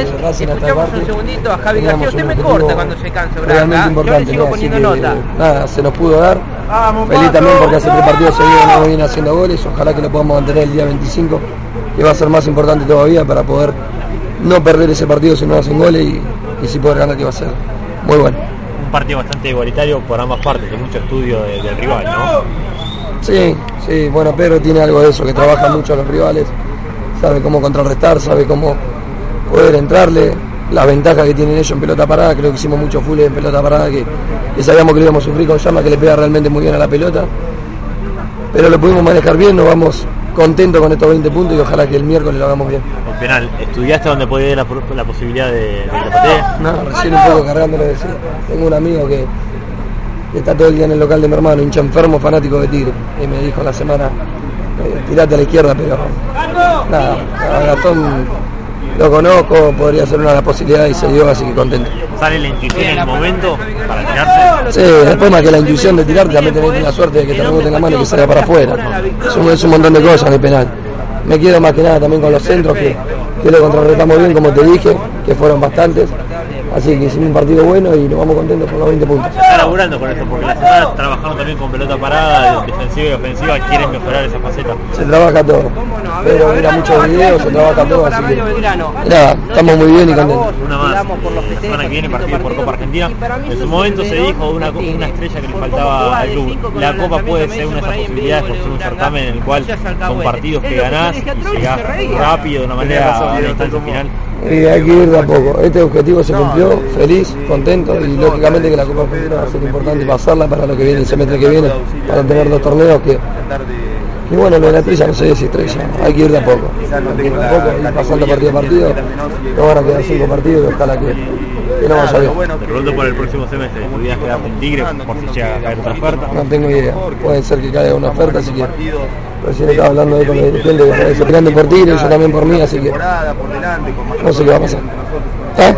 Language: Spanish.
Escuchamos un segundito a Javi García. Usted me corta cuando se cansa, Realmente ¿verdad? Yo le importante, sigo ¿no? poniendo que, nota. Nada, se nos pudo dar. Feliz también porque hace tres partidos seguidos no viene haciendo goles. Ojalá que lo podamos mantener el día 25, que va a ser más importante todavía para poder no perder ese partido si no hacen goles y, y si poder ganar, que va a ser muy bueno. Un partido bastante igualitario por ambas partes, de mucho estudio de- del rival, ¿no? Sí, sí, bueno, Pedro tiene algo de eso, que trabaja mucho a los rivales, sabe cómo contrarrestar, sabe cómo poder entrarle, la ventaja que tienen ellos en pelota parada, creo que hicimos mucho full en pelota parada, que, que sabíamos que lo íbamos a sufrir con Llama, que le pega realmente muy bien a la pelota, pero lo pudimos manejar bien, nos vamos contentos con estos 20 puntos y ojalá que el miércoles lo hagamos bien. El penal, ¿estudiaste dónde puede ir la, la posibilidad de, de la? No, recién un poco cargándolo de. Tengo un amigo que, que está todo el día en el local de mi hermano, hincha enfermo, fanático de Tigre. Y me dijo la semana, eh, tirate a la izquierda, pero nada, a Gastón lo conozco, podría ser una de las posibilidades y se dio, así que contento. ¿Sale la intuición en el momento para tirarse? Sí, después más que la intuición de tirarte, también tenés la suerte de que te rebote en la mano y que salga para afuera. Es un, es un montón de cosas en el penal. Me quedo más que nada también con los centros, que, que lo contrarrestamos bien, como te dije, que fueron bastantes. Así que hicimos un partido bueno y nos vamos contentos con los 20 puntos. Se está laburando con eso, porque la semana trabajando también con pelota parada, defensiva y ofensiva, quieren mejorar esa faceta. Se trabaja todo. Pero mira muchos videos, se trabaja todo, así que nada, estamos muy bien y contentos. Una más, la semana que viene partido por Copa Argentina. En su momento se dijo una, una estrella que le faltaba al club. La Copa puede ser una de esas posibilidades por ser un certamen en el cual son partidos que ganás y llegás rápido de una manera a la instancia final. Y hay que ir de a poco. Este objetivo se cumplió, feliz, contento y lógicamente que la Copa Argentina va a ser importante pasarla para lo que viene el semestre que viene, para tener dos torneos que... Y bueno, lo de la estrella no sé si estrella, hay que ir de a poco. De a poco, ir pasando partido a partido. No van a quedar cinco partidos y ojalá que, que no vaya bien. Te pregunto por el próximo semestre, ¿podrías quedarte en Tigre por si llega a caer otra oferta? No tengo idea. Puede ser que caiga una oferta, así que recién estaba hablando ahí con los dirigentes que parece peleando por Tigre y yo también por mí, así que no sé qué va a pasar. ¿Eh?